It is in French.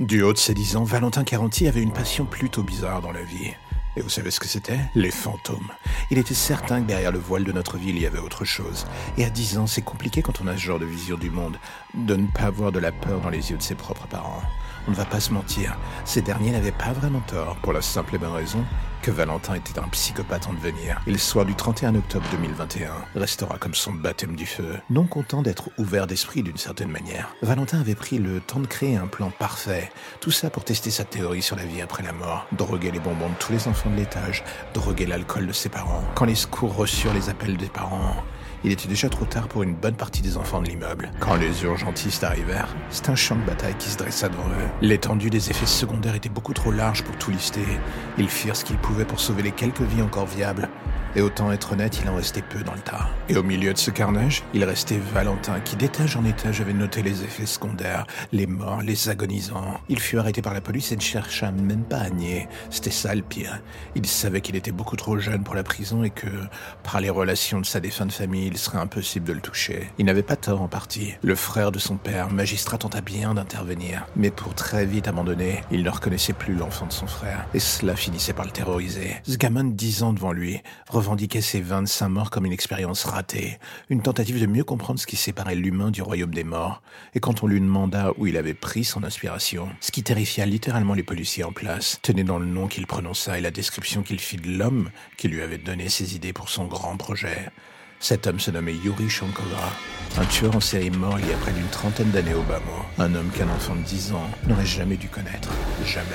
Du haut de ses dix ans, Valentin Caranti avait une passion plutôt bizarre dans la vie. Et vous savez ce que c'était? Les fantômes. Il était certain que derrière le voile de notre vie, il y avait autre chose. Et à 10 ans, c'est compliqué quand on a ce genre de vision du monde, de ne pas avoir de la peur dans les yeux de ses propres parents. On ne va pas se mentir, ces derniers n'avaient pas vraiment tort, pour la simple et bonne raison que Valentin était un psychopathe en devenir. Et le soir du 31 octobre 2021 restera comme son baptême du feu. Non content d'être ouvert d'esprit d'une certaine manière, Valentin avait pris le temps de créer un plan parfait. Tout ça pour tester sa théorie sur la vie après la mort. Droguer les bonbons de tous les enfants de l'étage, droguer l'alcool de ses parents. Quand les secours reçurent les appels des parents, il était déjà trop tard pour une bonne partie des enfants de l'immeuble. Quand les urgentistes arrivèrent, c'est un champ de bataille qui se dressa devant eux. L'étendue des effets secondaires était beaucoup trop large pour tout lister. Ils firent ce qu'ils pouvaient pour sauver les quelques vies encore viables. Et autant être honnête, il en restait peu dans le tas. Et au milieu de ce carnage, il restait Valentin, qui d'étage en étage avait noté les effets secondaires, les morts, les agonisants. Il fut arrêté par la police et ne chercha même pas à nier. C'était ça le pire. Il savait qu'il était beaucoup trop jeune pour la prison et que, par les relations de sa défunte famille, il serait impossible de le toucher. Il n'avait pas tort en partie. Le frère de son père, magistrat, tenta bien d'intervenir. Mais pour très vite abandonner, il ne reconnaissait plus l'enfant de son frère. Et cela finissait par le terroriser. Ce gamin de 10 ans devant lui revendiquait ses 25 morts comme une expérience ratée, une tentative de mieux comprendre ce qui séparait l'humain du royaume des morts, et quand on lui demanda où il avait pris son inspiration, ce qui terrifia littéralement les policiers en place, tenait dans le nom qu'il prononça et la description qu'il fit de l'homme qui lui avait donné ses idées pour son grand projet. Cet homme se nommait Yuri Shankara, un tueur en série mort il y a près d'une trentaine d'années au bas un homme qu'un enfant de 10 ans n'aurait jamais dû connaître, jamais.